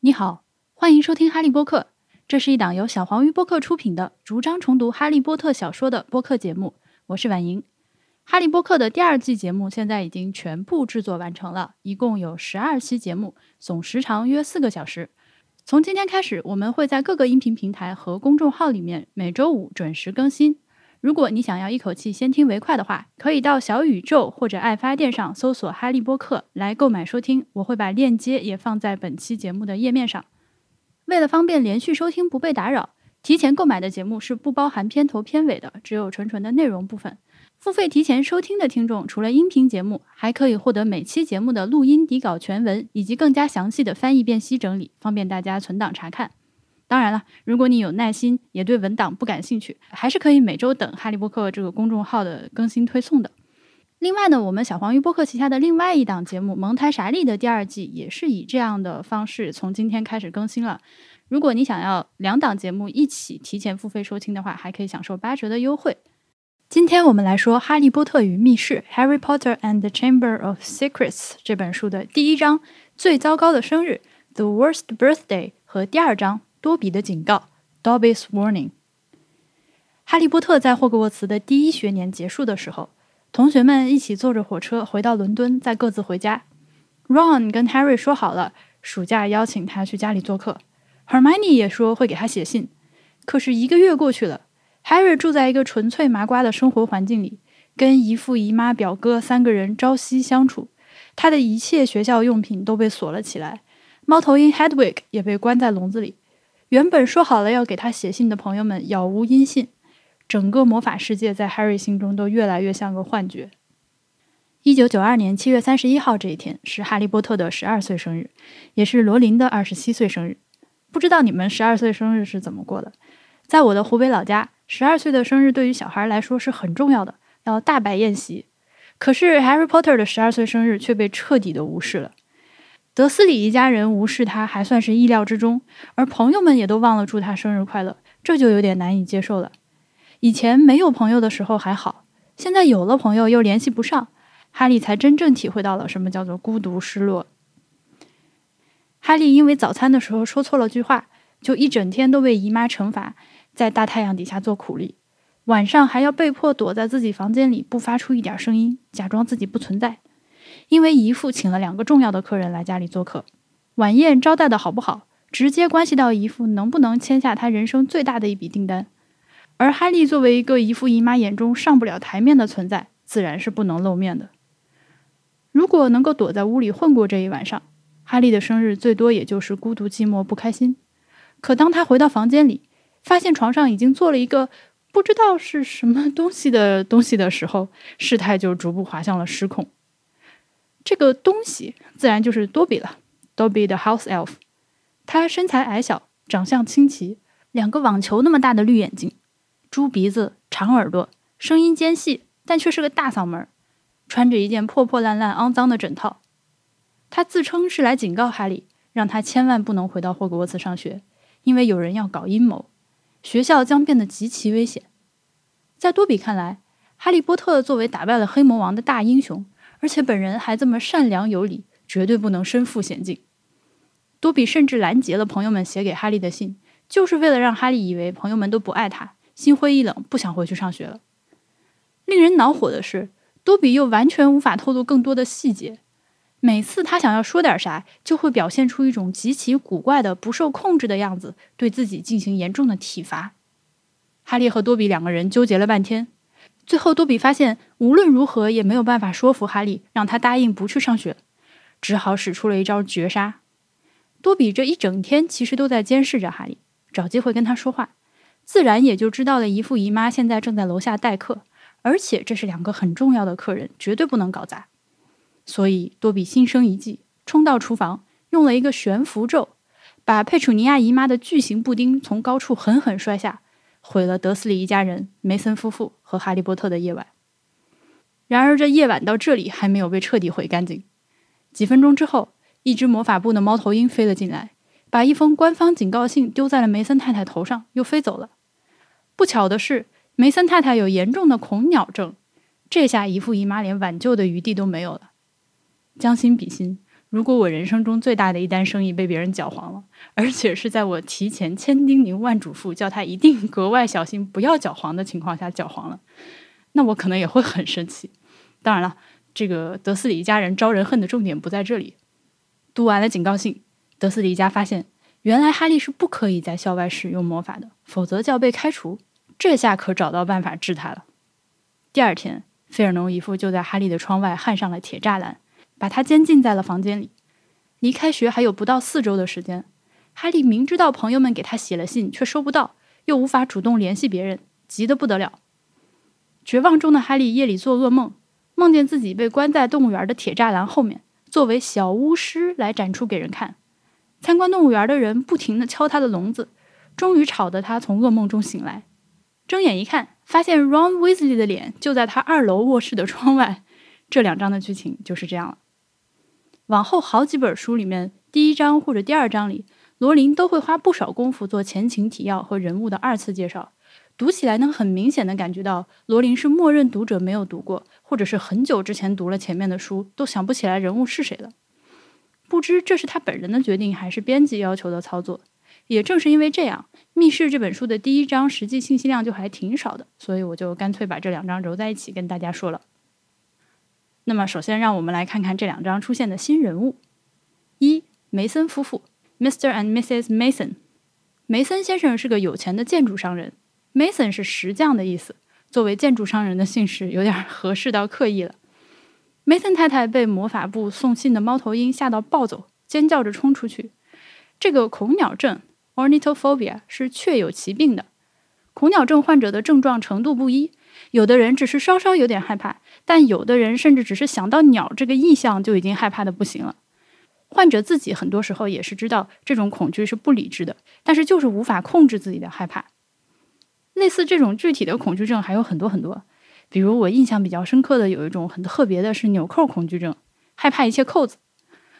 你好，欢迎收听哈利波特。这是一档由小黄鱼播客出品的逐章重读哈利波特小说的播客节目。我是婉莹。哈利波特的第二季节目现在已经全部制作完成了，一共有十二期节目，总时长约四个小时。从今天开始，我们会在各个音频平台和公众号里面每周五准时更新。如果你想要一口气先听为快的话，可以到小宇宙或者爱发电上搜索“哈利波特”来购买收听。我会把链接也放在本期节目的页面上。为了方便连续收听不被打扰，提前购买的节目是不包含片头片尾的，只有纯纯的内容部分。付费提前收听的听众，除了音频节目，还可以获得每期节目的录音底稿全文以及更加详细的翻译辨析整理，方便大家存档查看。当然了，如果你有耐心，也对文档不感兴趣，还是可以每周等哈利波特这个公众号的更新推送的。另外呢，我们小黄鱼播客旗下的另外一档节目《蒙台傻利》的第二季也是以这样的方式从今天开始更新了。如果你想要两档节目一起提前付费收听的话，还可以享受八折的优惠。今天我们来说《哈利波特与密室》（Harry Potter and the Chamber of Secrets） 这本书的第一章“最糟糕的生日 ”（The Worst Birthday） 和第二章“多比的警告 ”（Dobby's Warning）。哈利波特在霍格沃茨的第一学年结束的时候。同学们一起坐着火车回到伦敦，再各自回家。Ron 跟 Harry 说好了，暑假邀请他去家里做客。Hermione 也说会给他写信。可是一个月过去了，Harry 住在一个纯粹麻瓜的生活环境里，跟姨父、姨妈、表哥三个人朝夕相处。他的一切学校用品都被锁了起来，猫头鹰 Hedwig 也被关在笼子里。原本说好了要给他写信的朋友们杳无音信。整个魔法世界在 Harry 心中都越来越像个幻觉。一九九二年七月三十一号这一天是哈利波特的十二岁生日，也是罗琳的二十七岁生日。不知道你们十二岁生日是怎么过的？在我的湖北老家，十二岁的生日对于小孩来说是很重要的，要大摆宴席。可是 Harry Potter 的十二岁生日却被彻底的无视了。德斯里一家人无视他还算是意料之中，而朋友们也都忘了祝他生日快乐，这就有点难以接受了。以前没有朋友的时候还好，现在有了朋友又联系不上，哈利才真正体会到了什么叫做孤独、失落。哈利因为早餐的时候说错了句话，就一整天都被姨妈惩罚，在大太阳底下做苦力，晚上还要被迫躲在自己房间里不发出一点声音，假装自己不存在。因为姨父请了两个重要的客人来家里做客，晚宴招待的好不好，直接关系到姨父能不能签下他人生最大的一笔订单。而哈利作为一个姨父姨妈眼中上不了台面的存在，自然是不能露面的。如果能够躲在屋里混过这一晚上，哈利的生日最多也就是孤独、寂寞、不开心。可当他回到房间里，发现床上已经做了一个不知道是什么东西的东西的时候，事态就逐步滑向了失控。这个东西自然就是多比了，多比的 House Elf。他身材矮小，长相清奇，两个网球那么大的绿眼睛。猪鼻子、长耳朵，声音尖细，但却是个大嗓门。穿着一件破破烂烂、肮脏的枕套。他自称是来警告哈利，让他千万不能回到霍格沃茨上学，因为有人要搞阴谋，学校将变得极其危险。在多比看来，哈利波特作为打败了黑魔王的大英雄，而且本人还这么善良有礼，绝对不能身负险境。多比甚至拦截了朋友们写给哈利的信，就是为了让哈利以为朋友们都不爱他。心灰意冷，不想回去上学了。令人恼火的是，多比又完全无法透露更多的细节。每次他想要说点啥，就会表现出一种极其古怪的、不受控制的样子，对自己进行严重的体罚。哈利和多比两个人纠结了半天，最后多比发现无论如何也没有办法说服哈利，让他答应不去上学，只好使出了一招绝杀。多比这一整天其实都在监视着哈利，找机会跟他说话。自然也就知道了姨父姨妈现在正在楼下待客，而且这是两个很重要的客人，绝对不能搞砸。所以多比心生一计，冲到厨房，用了一个悬浮咒，把佩楚尼亚姨妈的巨型布丁从高处狠狠摔下，毁了德斯里一家人、梅森夫妇和哈利波特的夜晚。然而这夜晚到这里还没有被彻底毁干净。几分钟之后，一只魔法部的猫头鹰飞了进来，把一封官方警告信丢在了梅森太太头上，又飞走了。不巧的是，梅森太太有严重的恐鸟症，这下姨父姨妈连挽救的余地都没有了。将心比心，如果我人生中最大的一单生意被别人搅黄了，而且是在我提前千叮咛万嘱咐，叫他一定格外小心不要搅黄的情况下搅黄了，那我可能也会很生气。当然了，这个德斯里一家人招人恨的重点不在这里。读完了警告信，德斯里一家发现，原来哈利是不可以在校外使用魔法的，否则就要被开除。这下可找到办法治他了。第二天，费尔农姨父就在哈利的窗外焊上了铁栅栏。把他监禁在了房间里。离开学还有不到四周的时间，哈利明知道朋友们给他写了信，却收不到，又无法主动联系别人，急得不得了。绝望中的哈利夜里做噩梦，梦见自己被关在动物园的铁栅栏后面，作为小巫师来展出给人看。参观动物园的人不停地敲他的笼子，终于吵得他从噩梦中醒来。睁眼一看，发现 Ron Weasley 的脸就在他二楼卧室的窗外。这两章的剧情就是这样了。往后好几本书里面，第一章或者第二章里，罗琳都会花不少功夫做前情提要和人物的二次介绍，读起来能很明显的感觉到罗琳是默认读者没有读过，或者是很久之前读了前面的书都想不起来人物是谁了。不知这是他本人的决定还是编辑要求的操作。也正是因为这样，《密室》这本书的第一章实际信息量就还挺少的，所以我就干脆把这两章揉在一起跟大家说了。那么，首先让我们来看看这两章出现的新人物：一、梅森夫妇 （Mr. and Mrs. Mason）。梅森先生是个有钱的建筑商人，Mason 是石匠的意思。作为建筑商人的姓氏有点合适到刻意了。梅森太太被魔法部送信的猫头鹰吓到暴走，尖叫着冲出去。这个恐鸟症 （Ornithophobia） 是确有其病的。恐鸟症患者的症状程度不一。有的人只是稍稍有点害怕，但有的人甚至只是想到鸟这个意象就已经害怕的不行了。患者自己很多时候也是知道这种恐惧是不理智的，但是就是无法控制自己的害怕。类似这种具体的恐惧症还有很多很多，比如我印象比较深刻的有一种很特别的是纽扣恐惧症，害怕一切扣子。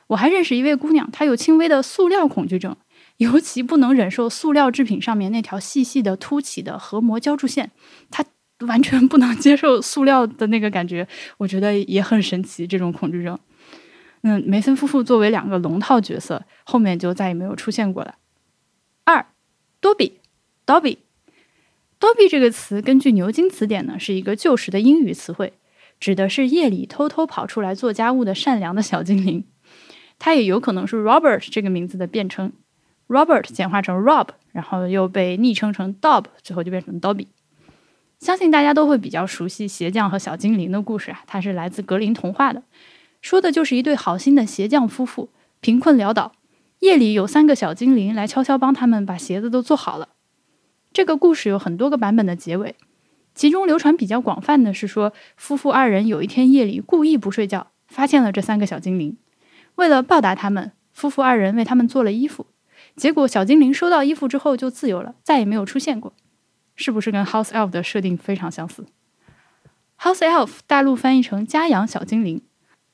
我还认识一位姑娘，她有轻微的塑料恐惧症，尤其不能忍受塑料制品上面那条细细的凸起的核膜胶住线，她。完全不能接受塑料的那个感觉，我觉得也很神奇。这种恐惧症，嗯，梅森夫妇作为两个龙套角色，后面就再也没有出现过了。二，多比，Dobby，多比这个词根据牛津词典呢，是一个旧时的英语词汇，指的是夜里偷偷跑出来做家务的善良的小精灵。它也有可能是 Robert 这个名字的变称，Robert 简化成 Rob，然后又被昵称成 Dob，最后就变成 Dobby。相信大家都会比较熟悉鞋匠和小精灵的故事啊，它是来自格林童话的，说的就是一对好心的鞋匠夫妇，贫困潦倒，夜里有三个小精灵来悄悄帮他们把鞋子都做好了。这个故事有很多个版本的结尾，其中流传比较广泛的是说，夫妇二人有一天夜里故意不睡觉，发现了这三个小精灵，为了报答他们，夫妇二人为他们做了衣服，结果小精灵收到衣服之后就自由了，再也没有出现过。是不是跟 House Elf 的设定非常相似？House Elf 大陆翻译成家养小精灵，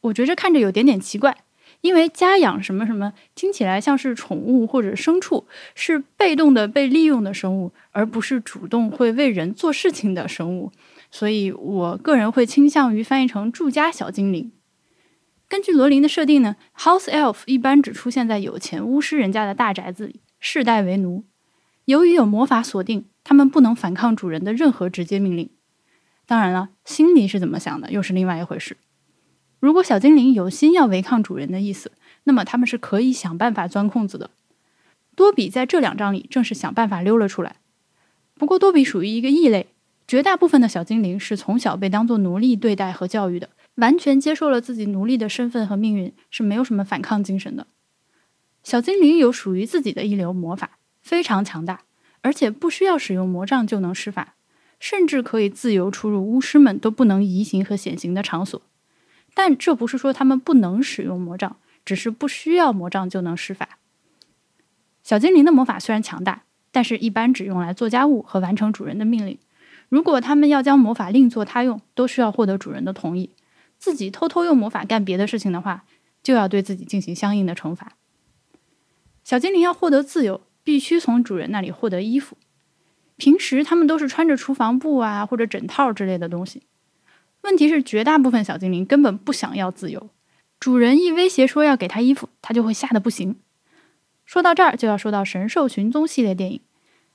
我觉着看着有点点奇怪，因为家养什么什么听起来像是宠物或者牲畜，是被动的被利用的生物，而不是主动会为人做事情的生物，所以我个人会倾向于翻译成住家小精灵。根据罗琳的设定呢，House Elf 一般只出现在有钱巫师人家的大宅子里，世代为奴。由于有魔法锁定。他们不能反抗主人的任何直接命令。当然了，心里是怎么想的又是另外一回事。如果小精灵有心要违抗主人的意思，那么他们是可以想办法钻空子的。多比在这两章里正是想办法溜了出来。不过多比属于一个异类，绝大部分的小精灵是从小被当作奴隶对待和教育的，完全接受了自己奴隶的身份和命运，是没有什么反抗精神的。小精灵有属于自己的一流魔法，非常强大。而且不需要使用魔杖就能施法，甚至可以自由出入巫师们都不能移形和显形的场所。但这不是说他们不能使用魔杖，只是不需要魔杖就能施法。小精灵的魔法虽然强大，但是一般只用来做家务和完成主人的命令。如果他们要将魔法另作他用，都需要获得主人的同意。自己偷偷用魔法干别的事情的话，就要对自己进行相应的惩罚。小精灵要获得自由。必须从主人那里获得衣服。平时他们都是穿着厨房布啊或者枕套之类的东西。问题是，绝大部分小精灵根本不想要自由，主人一威胁说要给他衣服，他就会吓得不行。说到这儿，就要说到《神兽寻踪》系列电影，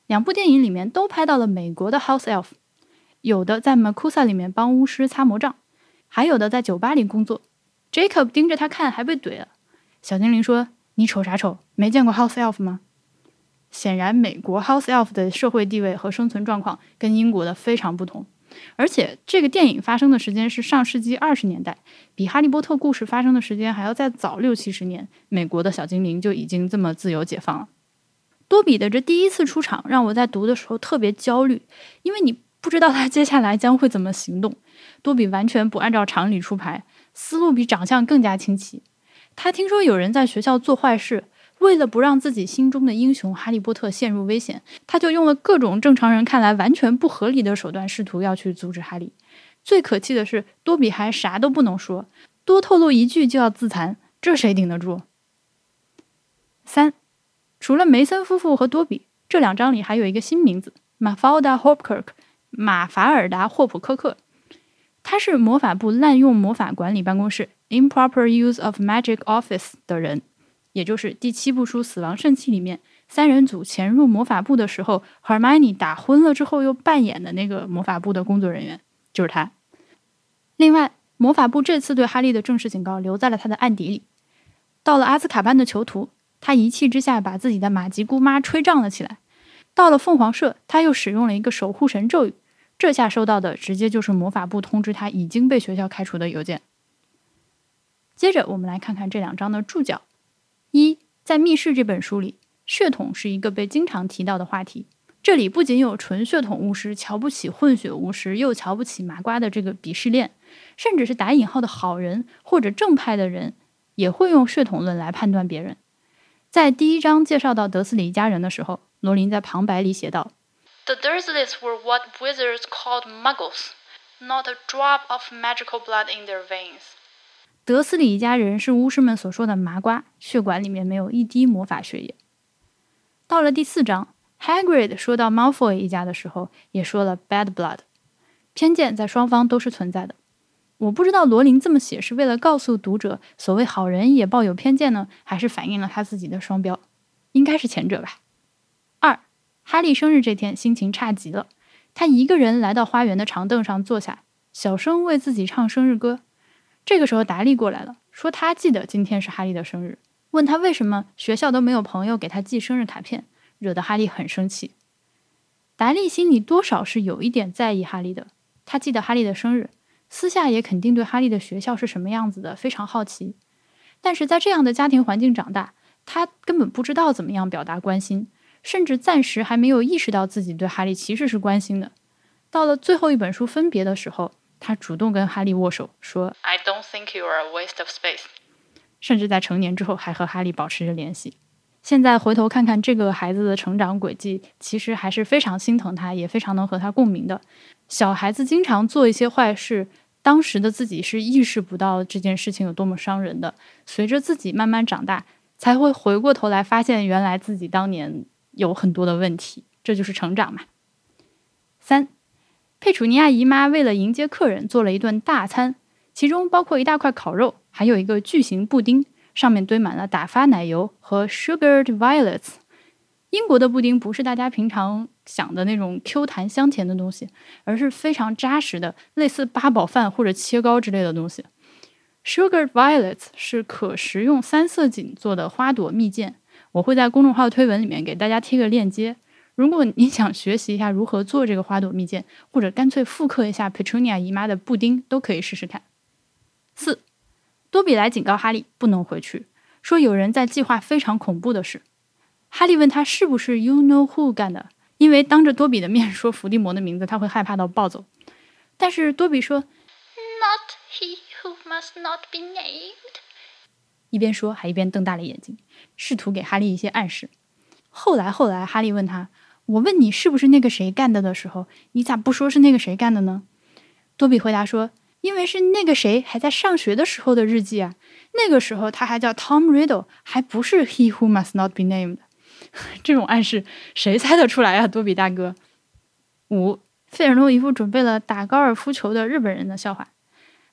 两部电影里面都拍到了美国的 House Elf，有的在 Makusa 里面帮巫师擦魔杖，还有的在酒吧里工作。Jacob 盯着他看，还被怼了。小精灵说：“你瞅啥瞅？没见过 House Elf 吗？”显然，美国 House Elf 的社会地位和生存状况跟英国的非常不同。而且，这个电影发生的时间是上世纪二十年代，比《哈利波特》故事发生的时间还要再早六七十年。美国的小精灵就已经这么自由解放了。多比的这第一次出场，让我在读的时候特别焦虑，因为你不知道他接下来将会怎么行动。多比完全不按照常理出牌，思路比长相更加清奇。他听说有人在学校做坏事。为了不让自己心中的英雄哈利波特陷入危险，他就用了各种正常人看来完全不合理的手段，试图要去阻止哈利。最可气的是，多比还啥都不能说，多透露一句就要自残，这谁顶得住？三，除了梅森夫妇和多比，这两章里还有一个新名字：马法尔达·霍普克。马法尔达·霍普科克，他是魔法部滥用魔法管理办公室 （Improper Use of Magic Office） 的人。也就是第七部书《死亡圣器》里面，三人组潜入魔法部的时候，Hermione 打昏了之后又扮演的那个魔法部的工作人员，就是他。另外，魔法部这次对哈利的正式警告留在了他的案底里。到了阿兹卡班的囚徒，他一气之下把自己的马吉姑妈吹胀了起来。到了凤凰社，他又使用了一个守护神咒语，这下收到的直接就是魔法部通知他已经被学校开除的邮件。接着，我们来看看这两章的注脚。一在《密室》这本书里，血统是一个被经常提到的话题。这里不仅有纯血统巫师瞧不起混血巫师，又瞧不起麻瓜的这个鄙视链，甚至是打引号的好人或者正派的人，也会用血统论来判断别人。在第一章介绍到德斯里一家人的时候，罗琳在旁白里写道：“The Dursleys were what wizards called Muggles, not a drop of magical blood in their veins.” 德斯里一家人是巫师们所说的麻瓜，血管里面没有一滴魔法血液。到了第四章，Hagrid 说到 Malfoy 一家的时候，也说了 bad blood，偏见在双方都是存在的。我不知道罗琳这么写是为了告诉读者，所谓好人也抱有偏见呢，还是反映了他自己的双标？应该是前者吧。二，哈利生日这天心情差极了，他一个人来到花园的长凳上坐下，小声为自己唱生日歌。这个时候，达利过来了，说他记得今天是哈利的生日，问他为什么学校都没有朋友给他寄生日卡片，惹得哈利很生气。达利心里多少是有一点在意哈利的，他记得哈利的生日，私下也肯定对哈利的学校是什么样子的非常好奇。但是在这样的家庭环境长大，他根本不知道怎么样表达关心，甚至暂时还没有意识到自己对哈利其实是关心的。到了最后一本书分别的时候。他主动跟哈利握手，说：“I don't think you are a waste of space。”甚至在成年之后还和哈利保持着联系。现在回头看看这个孩子的成长轨迹，其实还是非常心疼他，也非常能和他共鸣的。小孩子经常做一些坏事，当时的自己是意识不到这件事情有多么伤人的。随着自己慢慢长大，才会回过头来发现，原来自己当年有很多的问题。这就是成长嘛。三。佩楚尼亚姨妈为了迎接客人做了一顿大餐，其中包括一大块烤肉，还有一个巨型布丁，上面堆满了打发奶油和 sugared violets。英国的布丁不是大家平常想的那种 Q 弹香甜的东西，而是非常扎实的，类似八宝饭或者切糕之类的东西。sugared violets 是可食用三色堇做的花朵蜜饯，我会在公众号推文里面给大家贴个链接。如果你想学习一下如何做这个花朵蜜饯，或者干脆复刻一下 Petunia 姨妈的布丁，都可以试试看。四，多比来警告哈利不能回去，说有人在计划非常恐怖的事。哈利问他是不是 You know who 干的，因为当着多比的面说伏地魔的名字，他会害怕到暴走。但是多比说 Not he who must not be named，一边说还一边瞪大了眼睛，试图给哈利一些暗示。后来后来，哈利问他。我问你是不是那个谁干的的时候，你咋不说是那个谁干的呢？多比回答说：“因为是那个谁还在上学的时候的日记啊，那个时候他还叫 Tom Riddle，还不是 He who must not be named。”这种暗示谁猜得出来啊？多比大哥。五，费尔诺一副准备了打高尔夫球的日本人的笑话。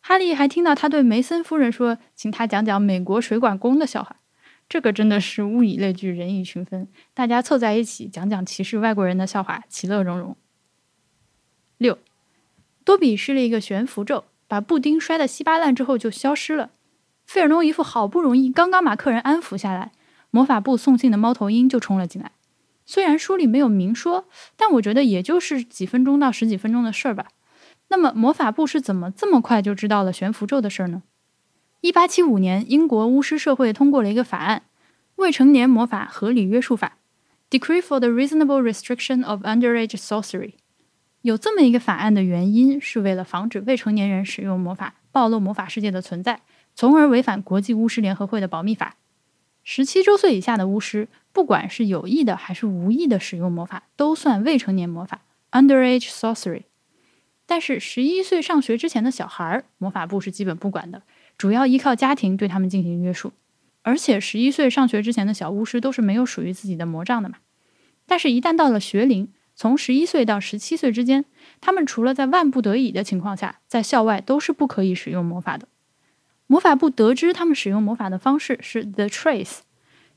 哈利还听到他对梅森夫人说：“请他讲讲美国水管工的笑话。”这个真的是物以类聚，人以群分，大家凑在一起讲讲歧视外国人的笑话，其乐融融。六，多比施了一个悬浮咒，把布丁摔得稀巴烂之后就消失了。费尔农一副好不容易刚刚把客人安抚下来，魔法部送信的猫头鹰就冲了进来。虽然书里没有明说，但我觉得也就是几分钟到十几分钟的事儿吧。那么魔法部是怎么这么快就知道了悬浮咒的事儿呢？一八七五年，英国巫师社会通过了一个法案《未成年魔法合理约束法》（Decree for the Reasonable Restriction of Underage Sorcery）。有这么一个法案的原因，是为了防止未成年人使用魔法暴露魔法世界的存在，从而违反国际巫师联合会的保密法。十七周岁以下的巫师，不管是有意的还是无意的使用魔法，都算未成年魔法 （Underage Sorcery）。但是十一岁上学之前的小孩，魔法部是基本不管的。主要依靠家庭对他们进行约束，而且十一岁上学之前的小巫师都是没有属于自己的魔杖的嘛。但是，一旦到了学龄，从十一岁到十七岁之间，他们除了在万不得已的情况下，在校外都是不可以使用魔法的。魔法部得知他们使用魔法的方式是 The Trace，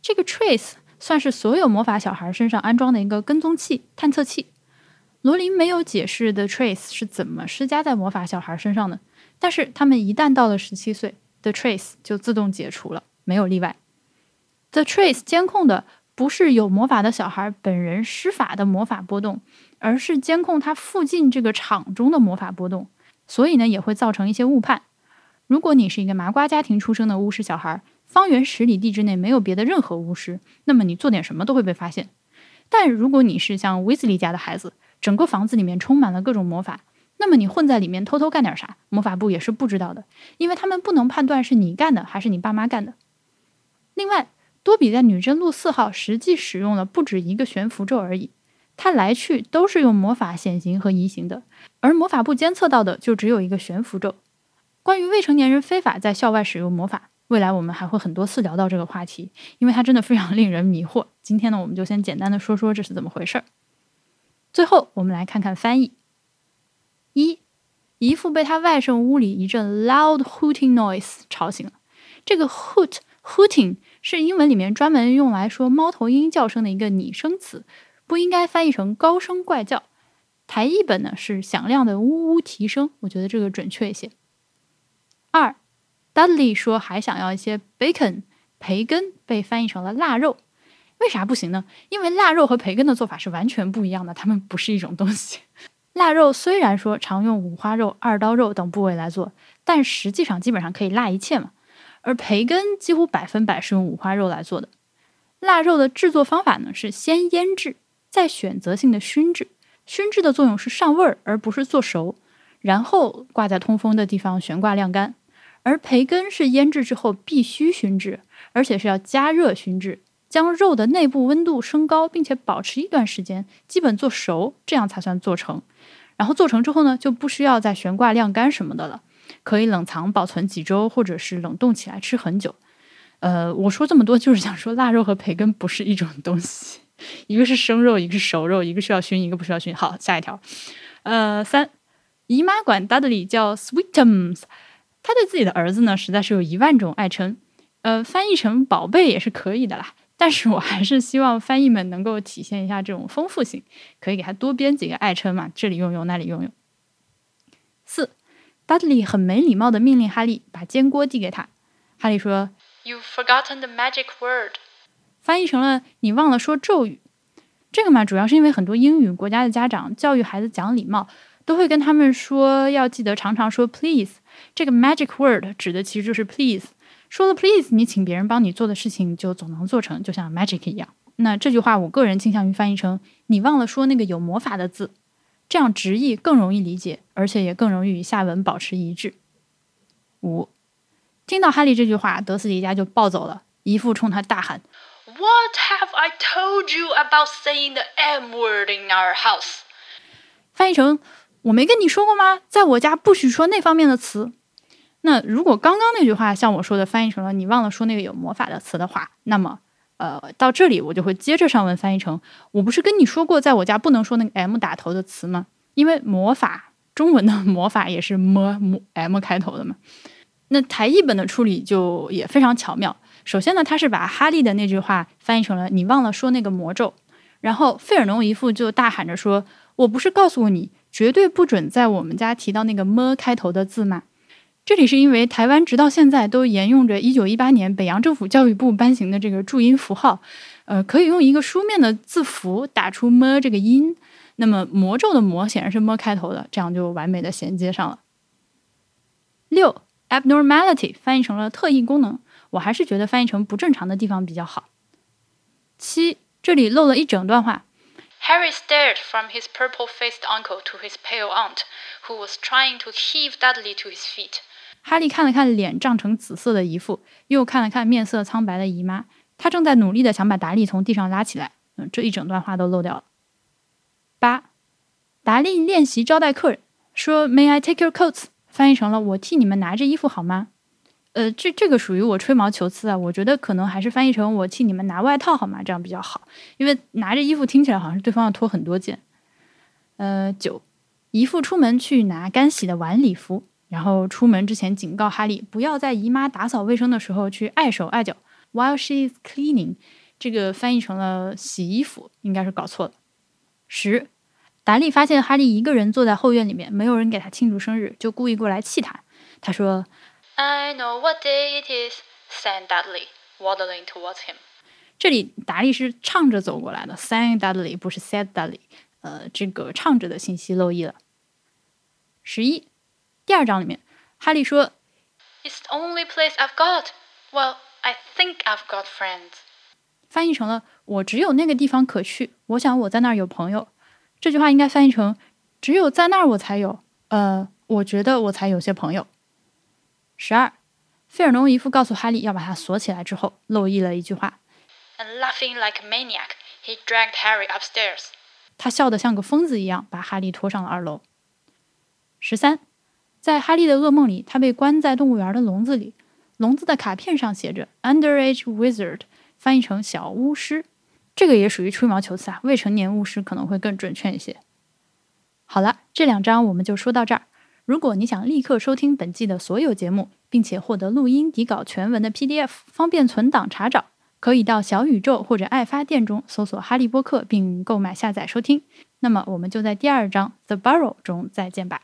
这个 Trace 算是所有魔法小孩身上安装的一个跟踪器、探测器。罗琳没有解释 The Trace 是怎么施加在魔法小孩身上的。但是他们一旦到了十七岁，The Trace 就自动解除了，没有例外。The Trace 监控的不是有魔法的小孩本人施法的魔法波动，而是监控他附近这个场中的魔法波动，所以呢也会造成一些误判。如果你是一个麻瓜家庭出生的巫师小孩，方圆十里地之内没有别的任何巫师，那么你做点什么都会被发现。但如果你是像威斯利家的孩子，整个房子里面充满了各种魔法。那么你混在里面偷偷干点啥？魔法部也是不知道的，因为他们不能判断是你干的还是你爸妈干的。另外，多比在女真路四号实际使用了不止一个悬浮咒而已，他来去都是用魔法显形和移形的，而魔法部监测到的就只有一个悬浮咒。关于未成年人非法在校外使用魔法，未来我们还会很多次聊到这个话题，因为它真的非常令人迷惑。今天呢，我们就先简单的说说这是怎么回事儿。最后，我们来看看翻译。一姨父被他外甥屋里一阵 loud hooting noise 吵醒了。这个 hoot hooting 是英文里面专门用来说猫头鹰叫声的一个拟声词，不应该翻译成高声怪叫。台译本呢是响亮的呜呜啼声，我觉得这个准确一些。二，Dudley 说还想要一些 bacon 培根，被翻译成了腊肉。为啥不行呢？因为腊肉和培根的做法是完全不一样的，它们不是一种东西。腊肉虽然说常用五花肉、二刀肉等部位来做，但实际上基本上可以腊一切嘛。而培根几乎百分百是用五花肉来做的。腊肉的制作方法呢是先腌制，再选择性的熏制。熏制的作用是上味儿，而不是做熟，然后挂在通风的地方悬挂晾干。而培根是腌制之后必须熏制，而且是要加热熏制。将肉的内部温度升高，并且保持一段时间，基本做熟，这样才算做成。然后做成之后呢，就不需要再悬挂晾干什么的了，可以冷藏保存几周，或者是冷冻起来吃很久。呃，我说这么多就是想说，腊肉和培根不是一种东西，一个是生肉，一个是熟肉，一个需要熏，一个不需要熏。好，下一条。呃，三姨妈管 Dudley 叫 Sweetums，他对自己的儿子呢，实在是有一万种爱称。呃，翻译成宝贝也是可以的啦。但是我还是希望翻译们能够体现一下这种丰富性，可以给他多编几个爱称嘛，这里用用，那里用用。四，Dudley 很没礼貌的命令哈利把煎锅递给他。哈利说：“You've forgotten the magic word。”翻译成了“你忘了说咒语”。这个嘛，主要是因为很多英语国家的家长教育孩子讲礼貌，都会跟他们说要记得常常说 “please”。这个 magic word 指的其实就是 “please”。说了 please，你请别人帮你做的事情就总能做成，就像 magic 一样。那这句话我个人倾向于翻译成“你忘了说那个有魔法的字”，这样直译更容易理解，而且也更容易与下文保持一致。五，听到哈利这句话，德斯里家就暴走了，姨父冲他大喊：“What have I told you about saying the M word in our house？” 翻译成：“我没跟你说过吗？在我家不许说那方面的词。”那如果刚刚那句话像我说的翻译成了你忘了说那个有魔法的词的话，那么，呃，到这里我就会接着上文翻译成我不是跟你说过在我家不能说那个 M 打头的词吗？因为魔法、中文的 魔法也是 m m 开头的嘛。那台译本的处理就也非常巧妙。首先呢，他是把哈利的那句话翻译成了“你忘了说那个魔咒”，然后费尔农姨父就大喊着说：“我不是告诉过你，绝对不准在我们家提到那个么开头的字吗？”这里是因为台湾直到现在都沿用着一九一八年北洋政府教育部颁行的这个注音符号，呃，可以用一个书面的字符打出么这个音。那么魔咒的“魔”显然是么开头的，这样就完美的衔接上了。六。abnormality 翻译成了特异功能，我还是觉得翻译成不正常的地方比较好。七，这里漏了一整段话。Harry stared from his purple-faced uncle to his pale aunt, who was trying to heave Dudley to his feet. 哈利看了看脸涨成紫色的姨父，又看了看面色苍白的姨妈，他正在努力的想把达利从地上拉起来。嗯，这一整段话都漏掉了。八，达利练习招待客人，说 “May I take your coats？” 翻译成了“我替你们拿着衣服好吗？”呃，这这个属于我吹毛求疵啊，我觉得可能还是翻译成“我替你们拿外套好吗？”这样比较好，因为拿着衣服听起来好像是对方要脱很多件。呃，九，姨父出门去拿干洗的晚礼服，然后出门之前警告哈利不要在姨妈打扫卫生的时候去碍手碍脚。While she is cleaning，这个翻译成了洗衣服，应该是搞错了。十。达利发现哈利一个人坐在后院里面，没有人给他庆祝生日，就故意过来气他。他说：“I know what day it is,” said Dudley, waddling towards him. 这里达利是唱着走过来的，“sang Dudley” 不是 “said Dudley”。呃，这个唱着的信息漏译了。十一，第二章里面，哈利说：“It's the only place I've got. Well, I think I've got friends.” 翻译成了“我只有那个地方可去，我想我在那儿有朋友。”这句话应该翻译成：“只有在那儿我才有，呃，我觉得我才有些朋友。”十二，费尔农姨父告诉哈利要把他锁起来之后，漏译了一句话：“And laughing like a maniac, he dragged Harry upstairs.” 他笑得像个疯子一样，把哈利拖上了二楼。十三，在哈利的噩梦里，他被关在动物园的笼子里，笼子的卡片上写着 “Underage Wizard”，翻译成小巫师。这个也属于吹毛求疵啊，未成年巫师可能会更准确一些。好了，这两章我们就说到这儿。如果你想立刻收听本季的所有节目，并且获得录音底稿全文的 PDF，方便存档查找，可以到小宇宙或者爱发电中搜索《哈利波特》并购买下载收听。那么我们就在第二章《The Burrow》中再见吧。